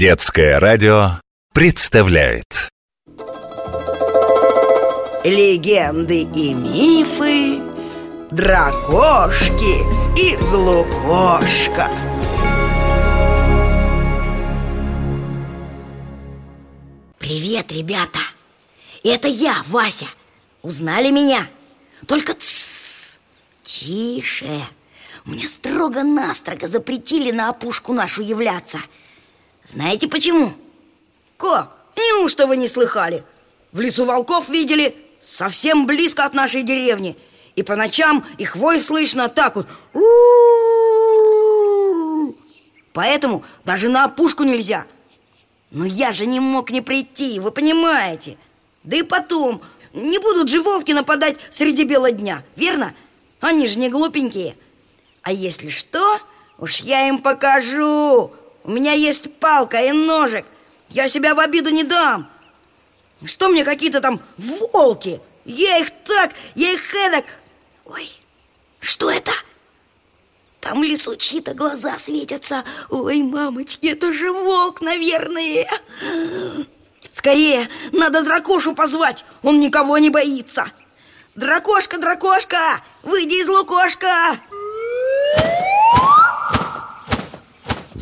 Детское радио представляет. Легенды и мифы Дракошки и Злукошка. Привет, ребята! Это я, Вася! Узнали меня? Только тссс, тише! Мне строго-настрого запретили на опушку нашу являться Знаете почему? Как? Неужто вы не слыхали? В лесу волков видели совсем близко от нашей деревни И по ночам их вой слышно так вот Поэтому даже на опушку нельзя Но я же не мог не прийти, вы понимаете Да и потом, не будут же волки нападать среди бела дня, верно? Они же не глупенькие А если что, уж я им покажу У меня есть палка и ножик. Я себя в обиду не дам. Что мне какие-то там волки? Я их так, я их эдак. Ой, что это? Там в лесу чьи-то глаза светятся. Ой, мамочки, это же волк, наверное. Скорее, надо дракошу позвать. Он никого не боится. Дракошка, дракошка, выйди из лукошка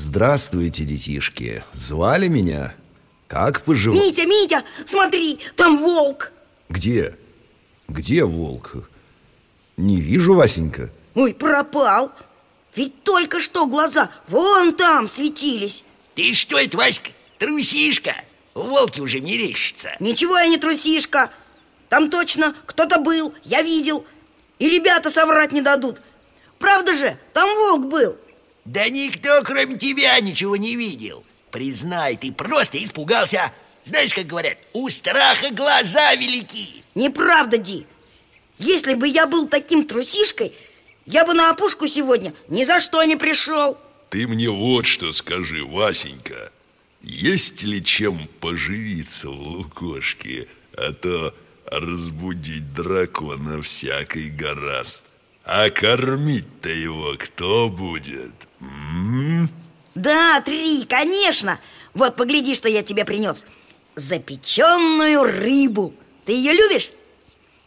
Здравствуйте, детишки Звали меня? Как поживаете? Митя, Митя, смотри, там волк Где? Где волк? Не вижу, Васенька Ой, пропал Ведь только что глаза вон там светились Ты что это, Васька, трусишка? Волки уже мерещатся Ничего я не трусишка Там точно кто-то был, я видел И ребята соврать не дадут Правда же, там волк был Да никто, кроме тебя, ничего не видел. Признай, ты просто испугался. Знаешь, как говорят, у страха глаза велики Неправда, Ди. Если бы я был таким трусишкой Я бы на опушку сегодня ни за что не пришел. Ты мне вот что скажи, Васенька. Есть ли чем поживиться в лукошке А то разбудить дракона всякой гораст? А кормить-то его кто будет? М? Да, три, конечно. Вот погляди, что я тебе принес Запеченную рыбу. Ты ее любишь?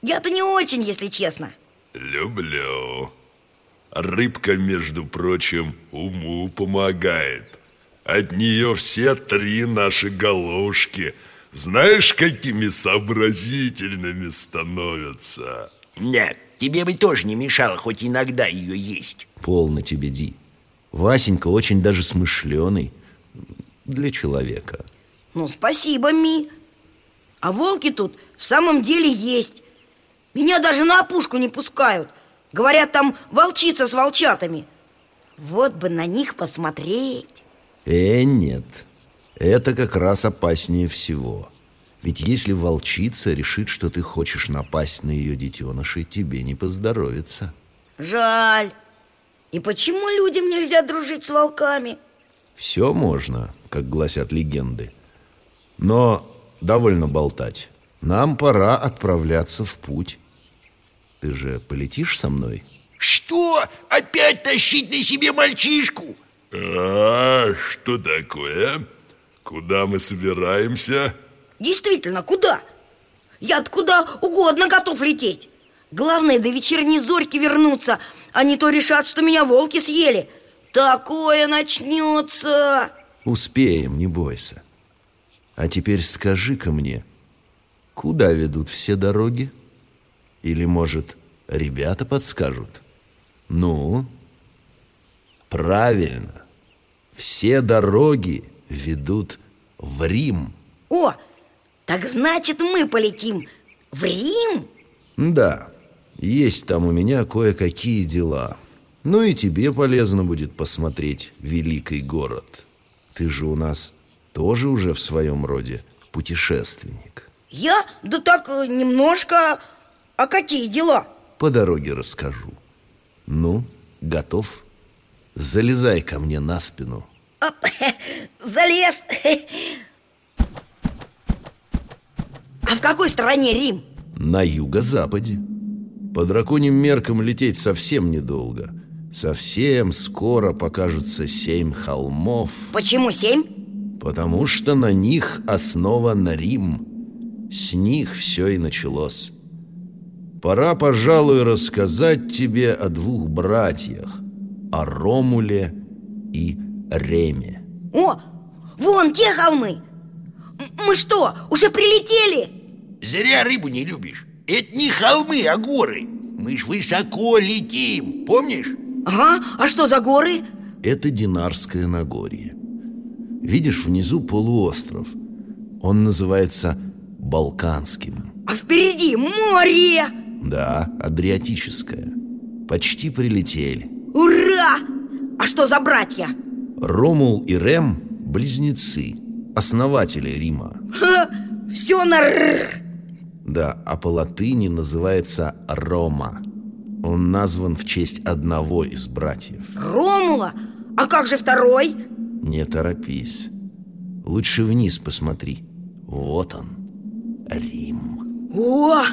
Я-то не очень, если честно. Люблю. Рыбка, между прочим, уму помогает. От нее все три наши головушки Знаешь, какими сообразительными становятся. Да, тебе бы тоже не мешало хоть иногда ее есть. Полно тебе, Ди Васенька очень даже смышленый Для человека. Ну, спасибо, Ми. А волки тут в самом деле есть. Меня даже на опушку не пускают. Говорят, там волчица с волчатами. Вот бы на них посмотреть. Э, нет. Это как раз опаснее всего. Ведь если волчица решит, что ты хочешь напасть на ее детенышей Тебе не поздоровится. Жаль И почему людям нельзя дружить с волками? Все можно, как гласят легенды Но довольно болтать Нам пора отправляться в путь Ты же полетишь со мной? Что? Опять тащить на себе мальчишку? А, что такое? Куда мы собираемся? Действительно, куда? я куда угодно готов лететь Главное, до вечерней зорьки вернуться А не то решат, что меня волки съели Такое начнется Успеем, не бойся А теперь скажи-ка мне Куда ведут все дороги? Или, может, ребята подскажут? Ну, правильно Все дороги ведут в Рим О, так значит мы полетим в Рим? Да, есть там у меня кое-какие дела Ну и тебе полезно будет посмотреть великий город Ты же у нас тоже уже в своем роде путешественник Я? Да так, э, немножко А какие дела? По дороге расскажу Ну, готов? Залезай ко мне на спину Оп, Залез А в какой стране Рим? На юго-западе По драконьим меркам лететь совсем недолго Совсем скоро покажутся семь холмов Почему семь? Потому что на них основан Рим. С них все и началось. Пора, пожалуй, рассказать тебе о двух братьях, о Ромуле и Реме. О, вон те холмы Мы что, уже прилетели? Зря рыбу не любишь Это не холмы, а горы Мы ж высоко летим, помнишь? Ага, а что за горы? Это Динарское Нагорье Видишь внизу полуостров Он называется Балканским А впереди море Да, Адриатическое Почти прилетели Ура! А что за братья? Ромул и Рем – близнецы, основатели Рима Ха, все на р. Да, а по латыни называется Рома Он назван в честь одного из братьев Ромула? А как же второй? Не торопись Лучше вниз посмотри Вот он, Рим О,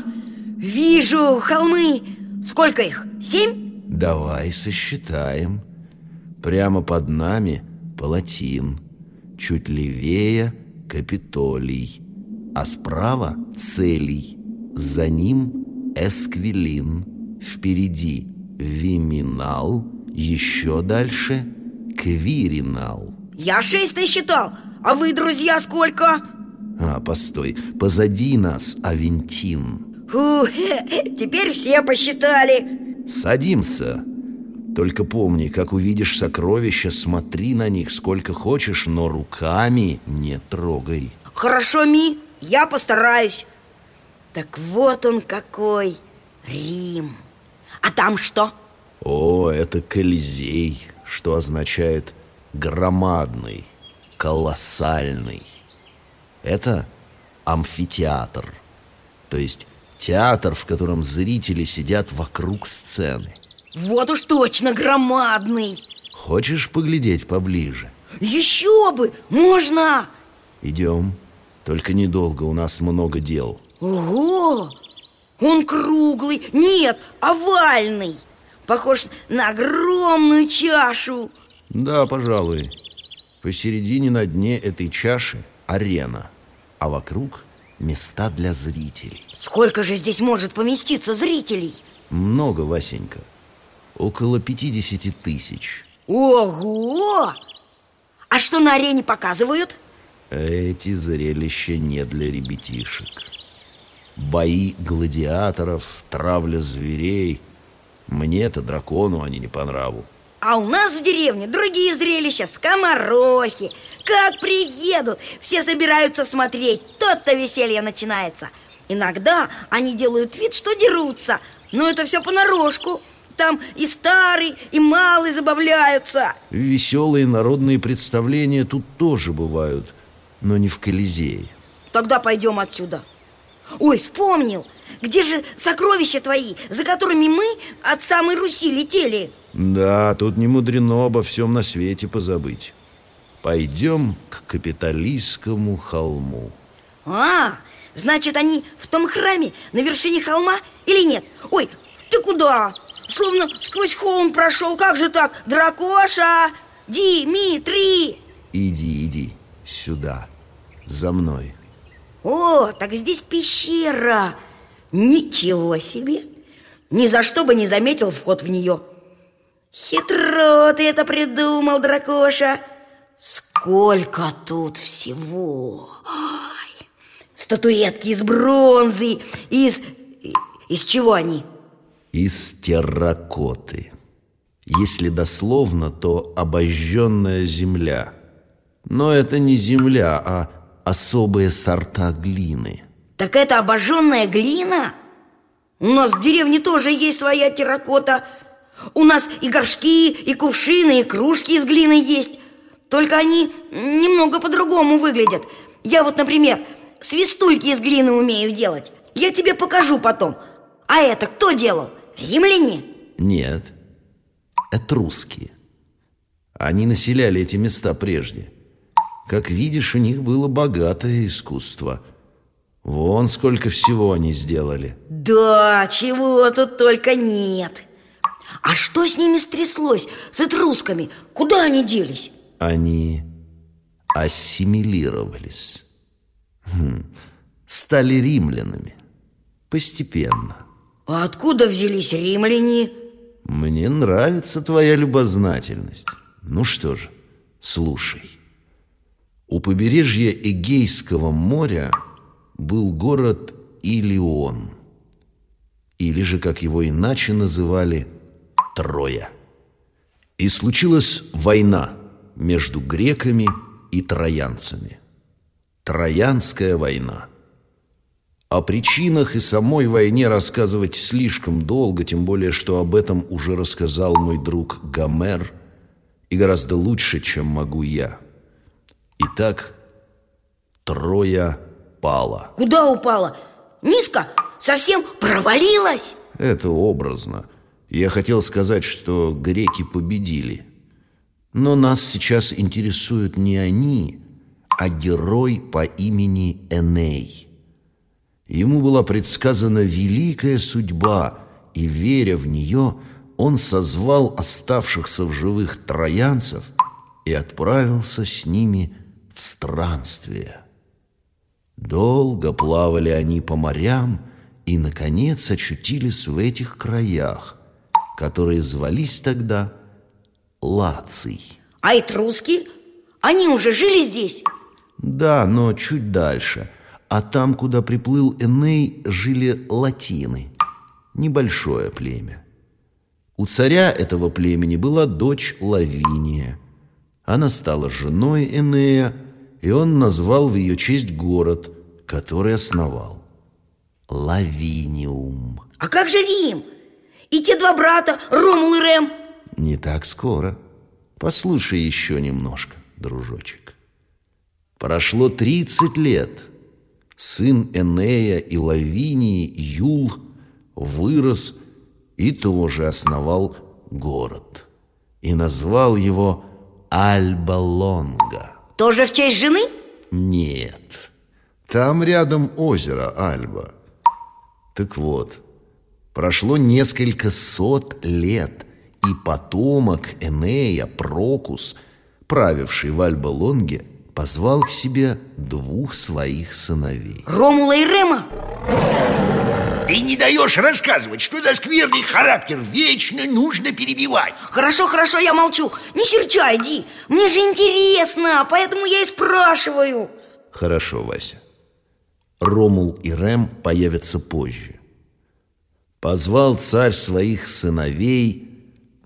вижу холмы Сколько их? Семь? Давай сосчитаем Прямо под нами Палатин Чуть левее Капитолий А справа Целий. За ним Эсквилин Впереди Виминал Еще дальше Квиринал. Я шесть насчитал А вы, друзья, сколько? А, постой, позади нас Авентин. Фу, теперь все посчитали. Садимся. Только помни, как увидишь сокровища, смотри на них сколько хочешь, но руками не трогай. Хорошо, Ми, я постараюсь. Так вот он какой Рим. А там что? О, это Колизей, что означает громадный, колоссальный Это амфитеатр, то есть театр, в котором зрители сидят вокруг сцены. Вот уж точно громадный. Хочешь поглядеть поближе? Еще бы, можно! Идем, только недолго, у нас много дел Ого! Он круглый, нет, овальный Похож на огромную чашу Да, пожалуй Посередине на дне этой чаши арена А вокруг места для зрителей Сколько же здесь может поместиться зрителей? Много, Васенька Около 50 тысяч Ого! А что на арене показывают? Эти зрелища не для ребятишек. Бои гладиаторов, травля зверей. Мне-то, дракону, они не по нраву. А у нас в деревне другие зрелища, скоморохи. Как приедут, все собираются смотреть, тот-то веселье начинается. Иногда они делают вид, что дерутся. Но это все понарошку. Там и старый, и малый забавляются. Веселые народные представления тут тоже бывают Но не в Колизее Тогда пойдем отсюда Ой, вспомнил Где же сокровища твои, за которыми мы от самой Руси летели? Да, тут не мудрено обо всем на свете позабыть Пойдем к капиталистскому холму А, значит, они в том храме на вершине холма или нет? Ой, ты куда? Словно сквозь холм прошел, как же так? Дракоша! Димитрий! Иди, иди, сюда, за мной. О, так здесь пещера. Ничего себе! Ни за что бы не заметил вход в нее. Хитро ты это придумал, дракоша. Сколько тут всего. Ой, Статуэтки из бронзы Из... Из чего они? Из терракоты. Если дословно, то обожженная земля Но это не земля, а особые сорта глины. Так это обожженная глина? У нас в деревне тоже есть своя терракота. У нас и горшки, и кувшины, и кружки из глины есть. Только они немного по-другому выглядят. Я вот, например, свистульки из глины умею делать. Я тебе покажу потом. А это кто делал? Римляне? Нет, этрусские. Они населяли эти места прежде Как видишь, у них было богатое искусство Вон сколько всего они сделали Да, чего тут только нет А что с ними стряслось, с этрусками? Куда они делись? Они ассимилировались. Хм, стали римлянами. Постепенно. А откуда взялись римляне? Мне нравится твоя любознательность. Ну что же, слушай. У побережья Эгейского моря был город Илион. Или же, как его иначе называли, Троя. И случилась война между греками и троянцами. Троянская война. О причинах и самой войне рассказывать слишком долго, тем более, что об этом уже рассказал мой друг Гомер, и гораздо лучше, чем могу я. Итак, Троя пала. Куда упала? Низко? Совсем провалилась? Это образно. Я хотел сказать, что греки победили. Но нас сейчас интересуют не они, а герой по имени Эней. Ему была предсказана великая судьба, и, веря в нее, он созвал оставшихся в живых троянцев и отправился с ними в странствие. Долго плавали они по морям и, наконец, очутились в этих краях, которые звались тогда Лаций. А этруски? Они уже жили здесь? Да, но чуть дальше. А там, куда приплыл Эней, жили латины. Небольшое племя. У царя этого племени была дочь Лавиния. Она стала женой Энея, и он назвал в ее честь город, который основал. Лавиниум. А как же Рим? И те два брата, Ромул и Рем? Не так скоро. Послушай еще немножко, дружочек. Прошло 30 лет. Сын Энея и Лавинии, Юл, вырос и тоже основал город. И назвал его Альба-Лонга. Тоже в честь жены? Нет. Там рядом озеро Альба. Так вот, прошло несколько сот лет, и потомок Энея, Прокус, правивший в Альба-Лонге, позвал к себе двух своих сыновей. Ромула и Рема? Ты не даешь рассказывать, что за скверный характер вечно нужно перебивать. Хорошо, хорошо, я молчу. Не серчай, Ди. Мне же интересно, поэтому я и спрашиваю. Хорошо, Вася. Ромул и Рем появятся позже. Позвал царь своих сыновей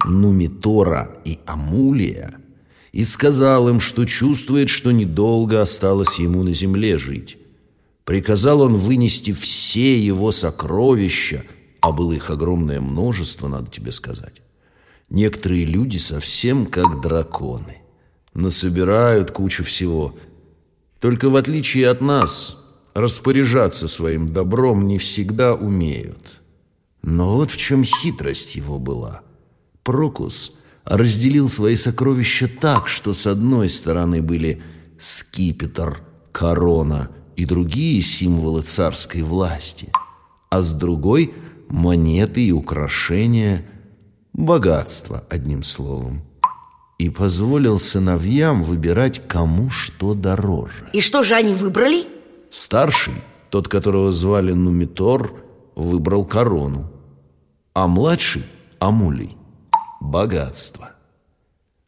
Нумитора и Амулия и сказал им, что чувствует, что недолго осталось ему на земле жить Приказал он вынести все его сокровища, а было их огромное множество, надо тебе сказать. Некоторые люди совсем как драконы. Насобирают кучу всего. Только в отличие от нас, распоряжаться своим добром не всегда умеют. Но вот в чем хитрость его была. Прокус разделил свои сокровища так, что с одной стороны были скипетр, корона – и другие символы царской власти, а с другой – монеты и украшения, богатство, одним словом. И позволил сыновьям выбирать, кому что дороже. И что же они выбрали? Старший, тот, которого звали Нумитор, выбрал корону, а младший – Амулий – богатство.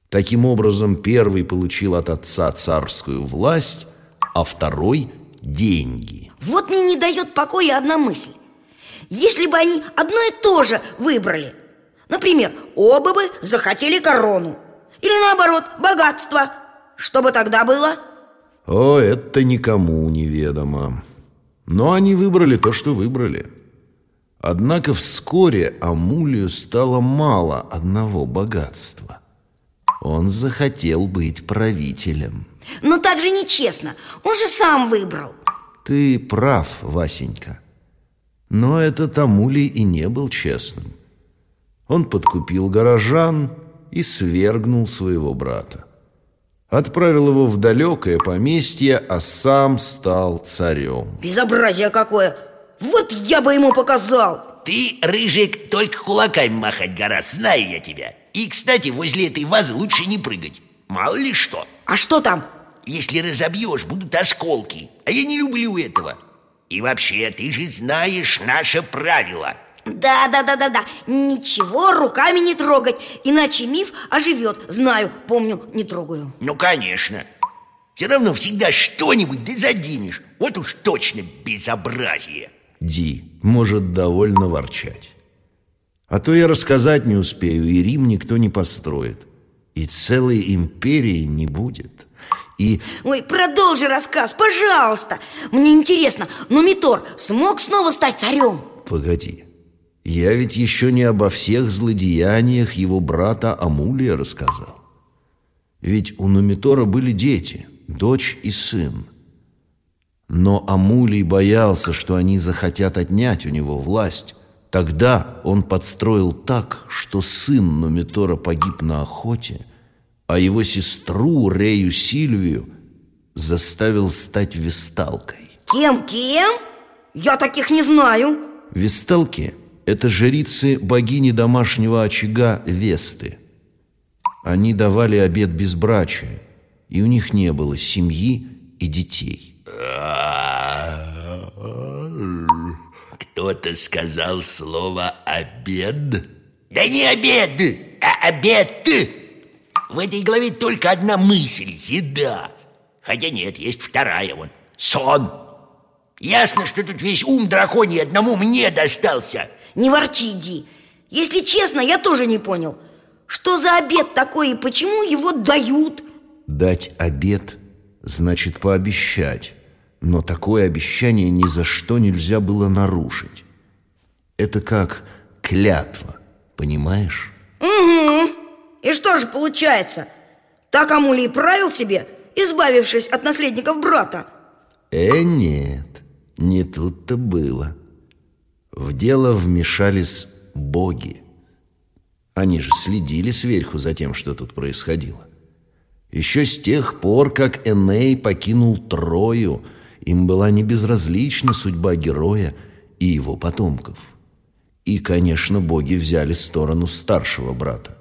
Таким образом, первый получил от отца царскую власть, а второй – деньги. Вот мне не дает покоя одна мысль. Если бы они одно и то же выбрали, например, оба бы захотели корону, или наоборот, богатство, что бы тогда было? О, это никому неведомо. Но они выбрали то, что выбрали. Однако вскоре Амулию стало мало одного богатства. Он захотел быть правителем. Но так же нечестно. Он же сам выбрал. Ты прав, Васенька. Но этот Амулий и не был честным. Он подкупил горожан и свергнул своего брата. Отправил его в далекое поместье, а сам стал царем. Безобразие какое! Вот я бы ему показал! Ты, Рыжик, только кулаками махать гораздо, знаю я тебя. И, кстати, возле этой вазы лучше не прыгать. Мало ли что. А что там? Если разобьешь, будут осколки. А я не люблю этого. И вообще, ты же знаешь наше правило. Да, да, да, да, да. Ничего руками не трогать, иначе миф оживет. Знаю, помню, не трогаю. Ну, конечно. Все равно всегда что-нибудь да заденешь. Вот уж точно безобразие. Ди, может довольно ворчать. А то я рассказать не успею, и Рим никто не построит. И целой империи не будет. И... Ой, продолжи рассказ, пожалуйста. Мне интересно, но Митор смог снова стать царем? Погоди Я ведь еще не обо всех злодеяниях его брата Амулия рассказал. Ведь у Нумитора были дети, дочь и сын. Но Амулий боялся, что они захотят отнять у него власть. Тогда он подстроил так, что сын Нумитора погиб на охоте, а его сестру Рею Сильвию заставил стать весталкой. Кем-кем? Я таких не знаю. Весталки – это жрицы богини домашнего очага Весты. Они давали обет безбрачия, и у них не было семьи и детей. Кто-то сказал слово «обед»? Да не обед, а обед! В этой главе только одна мысль – еда. Хотя нет, есть вторая вон – сон. Ясно, что тут весь ум драконий одному мне достался. Не ворчи, Ди. Если честно, я тоже не понял. Что за обед такой и почему его дают? Дать обед значит пообещать. Но такое обещание ни за что нельзя было нарушить. Это как клятва, понимаешь? Угу. И что же получается? Так Амулий правил себе, избавившись от наследников брата? Э, нет, не тут-то было. В дело вмешались боги. Они же следили сверху за тем, что тут происходило. Еще с тех пор, как Эней покинул Трою – им была не безразлична судьба героя и его потомков. И, конечно, боги взяли сторону старшего брата.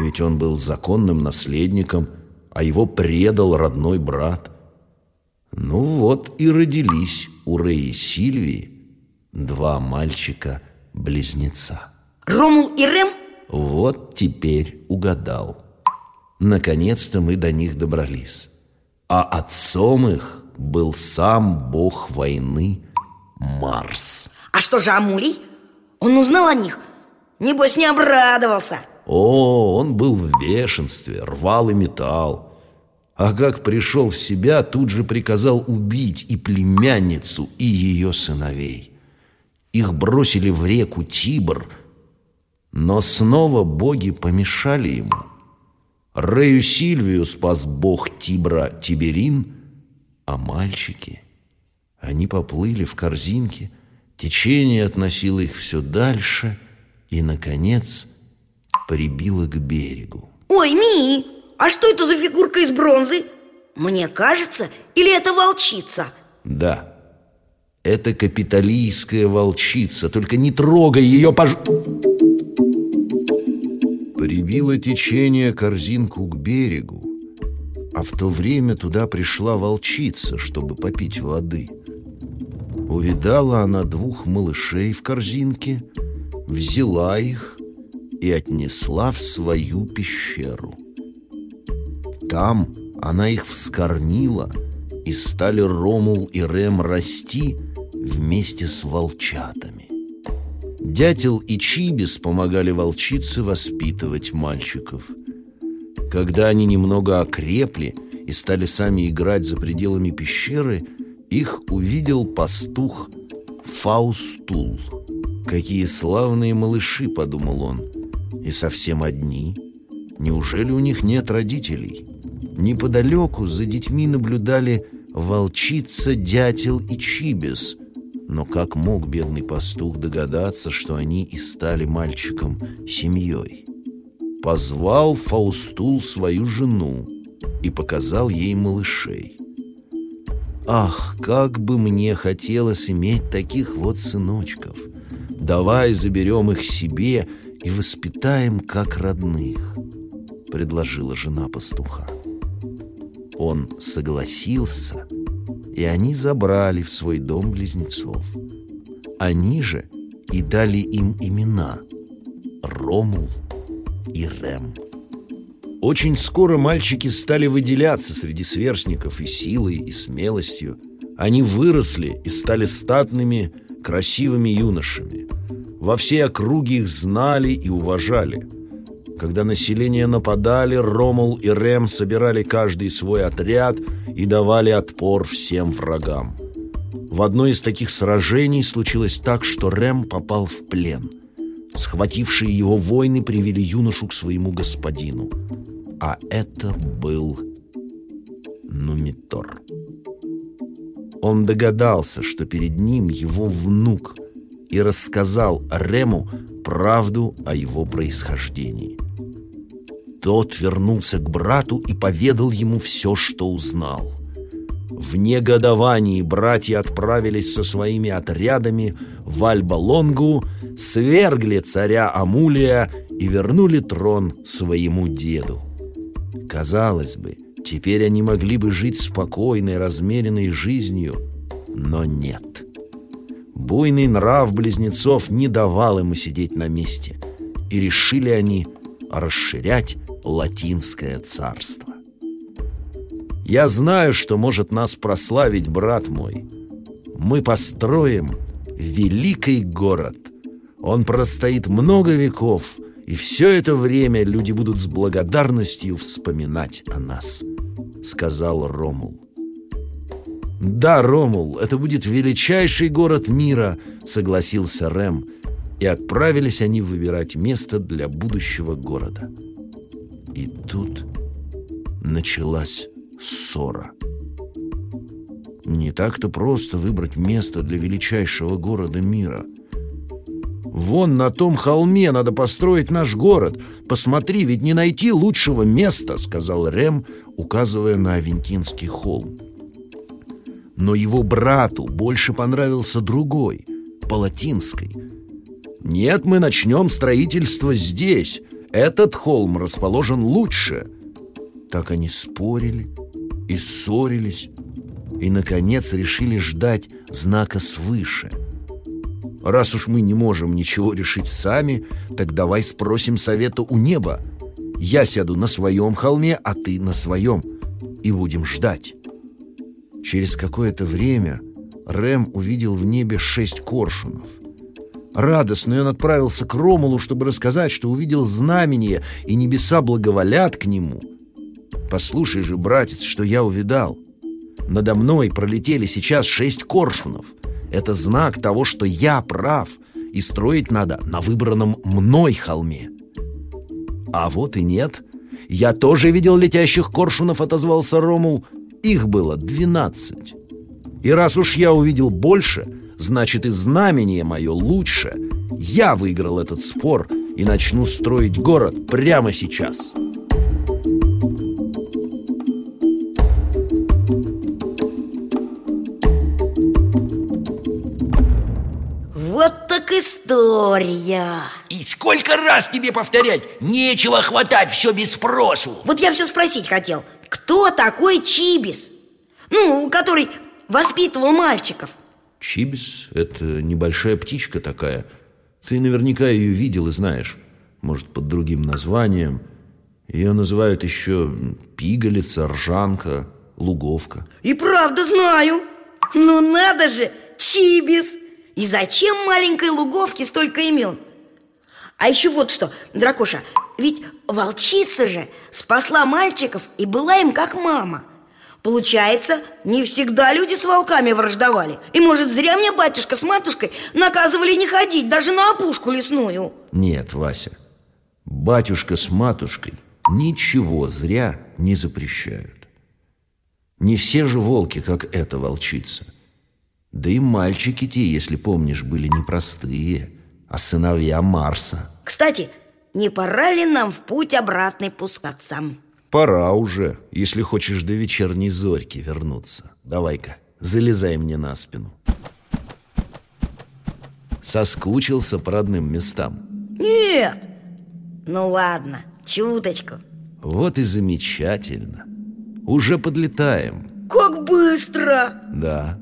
Ведь он был законным наследником, а его предал родной брат. Ну вот и родились у Реи Сильвии два мальчика-близнеца. Ромул и Рем? Вот теперь угадал. Наконец-то мы до них добрались. А отцом их был сам бог войны Марс. А что же Амулий? Он узнал о них? Небось, не обрадовался. О, он был в бешенстве, рвал и металл. А как пришел в себя, тут же приказал убить и племянницу, и ее сыновей. Их бросили в реку Тибр, но снова боги помешали ему. Рею Сильвию спас бог Тибра Тиберин – а мальчики, они поплыли в корзинке, течение относило их все дальше и, наконец, прибило к берегу. Ой, Ми, а что это за фигурка из бронзы? Мне кажется, или это волчица? Да, это капиталийская волчица, только не трогай ее, пож... Прибило течение корзинку к берегу, а в то время туда пришла волчица, чтобы попить воды. Увидала она двух малышей в корзинке, взяла их и отнесла в свою пещеру. Там она их вскормила, и стали Ромул и Рем расти вместе с волчатами. Дятел и Чибис помогали волчице воспитывать мальчиков – когда они немного окрепли и стали сами играть за пределами пещеры, их увидел пастух Фаустул. «Какие славные малыши!» — подумал он. «И совсем одни. Неужели у них нет родителей?» Неподалеку за детьми наблюдали волчица, дятел и чибис. Но как мог бедный пастух догадаться, что они и стали мальчиком семьей? позвал Фаустул свою жену и показал ей малышей. «Ах, как бы мне хотелось иметь таких вот сыночков! Давай заберем их себе и воспитаем как родных», — предложила жена пастуха. Он согласился, и они забрали в свой дом близнецов. Они же и дали им имена Ромул и Рем. Очень скоро мальчики стали выделяться среди сверстников и силой, и смелостью. Они выросли и стали статными, красивыми юношами. Во всей округе их знали и уважали. Когда население нападали, Ромул и Рем собирали каждый свой отряд и давали отпор всем врагам. В одной из таких сражений случилось так, что Рем попал в плен. Схватившие его воины привели юношу к своему господину – а это был Нумитор. Он догадался, что перед ним его внук, и рассказал Рему правду о его происхождении. Тот вернулся к брату и поведал ему все, что узнал. В негодовании братья отправились со своими отрядами в Альба-Лонгу, свергли царя Амулия и вернули трон своему деду. Казалось бы, теперь они могли бы жить спокойной, размеренной жизнью, но нет. Буйный нрав близнецов не давал ему сидеть на месте, и решили они расширять латинское царство. Я знаю, что может нас прославить брат мой. Мы построим великий город. Он простоит много веков — и все это время люди будут с благодарностью вспоминать о нас», — сказал Ромул. «Да, Ромул, это будет величайший город мира», — согласился Рэм, и отправились они выбирать место для будущего города. И тут началась ссора. Не так-то просто выбрать место для величайшего города мира — Вон на том холме надо построить наш город. Посмотри, ведь не найти лучшего места, сказал Рем, указывая на Авентинский холм. Но его брату больше понравился другой, Палатинской. Нет, мы начнем строительство здесь. Этот холм расположен лучше. Так они спорили и ссорились, и, наконец, решили ждать знака свыше — Раз уж мы не можем ничего решить сами, так давай спросим совета у неба. Я сяду на своем холме, а ты на своем. И будем ждать. Через какое-то время Рэм увидел в небе шесть коршунов. Радостный он отправился к Ромулу, чтобы рассказать, что увидел знамение, и небеса благоволят к нему. «Послушай же, братец, что я увидал. Надо мной пролетели сейчас шесть коршунов. Это знак того, что я прав, и строить надо на выбранном мной холме. А вот и нет. Я тоже видел летящих коршунов, отозвался Ромул. Их было двенадцать. И раз уж я увидел больше, значит и знамение мое лучше. Я выиграл этот спор и начну строить город прямо сейчас». история И сколько раз тебе повторять? Нечего хватать все без спросу Вот я все спросить хотел Кто такой Чибис? Ну, который воспитывал мальчиков. Чибис – это небольшая птичка такая. Ты наверняка ее видел и знаешь. Может, под другим названием. Ее называют еще пигалица, ржанка, луговка. И правда знаю. Ну надо же, Чибис! И зачем маленькой луговке столько имен? А еще вот что, Дракоша, ведь волчица же спасла мальчиков и была им как мама. Получается, не всегда люди с волками враждовали. И может зря мне батюшка с матушкой наказывали не ходить даже на опушку лесную. Нет, Вася, батюшка с матушкой ничего зря не запрещают. Не все же волки, как эта волчица – да и мальчики те, если помнишь, были не простые, а сыновья Марса. Кстати, не пора ли нам в путь обратный пускаться? Пора уже, если хочешь до вечерней зорьки вернуться. Давай-ка, залезай мне на спину. Соскучился по родным местам? Нет. Ну ладно, чуточку. Вот и замечательно. Уже подлетаем. Как быстро! Да.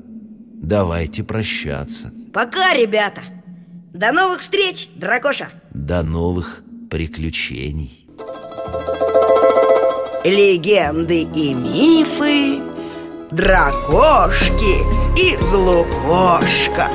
Давайте прощаться. Пока, ребята! До новых встреч, дракоша! До новых приключений. Легенды и мифы Дракошки из Лукошка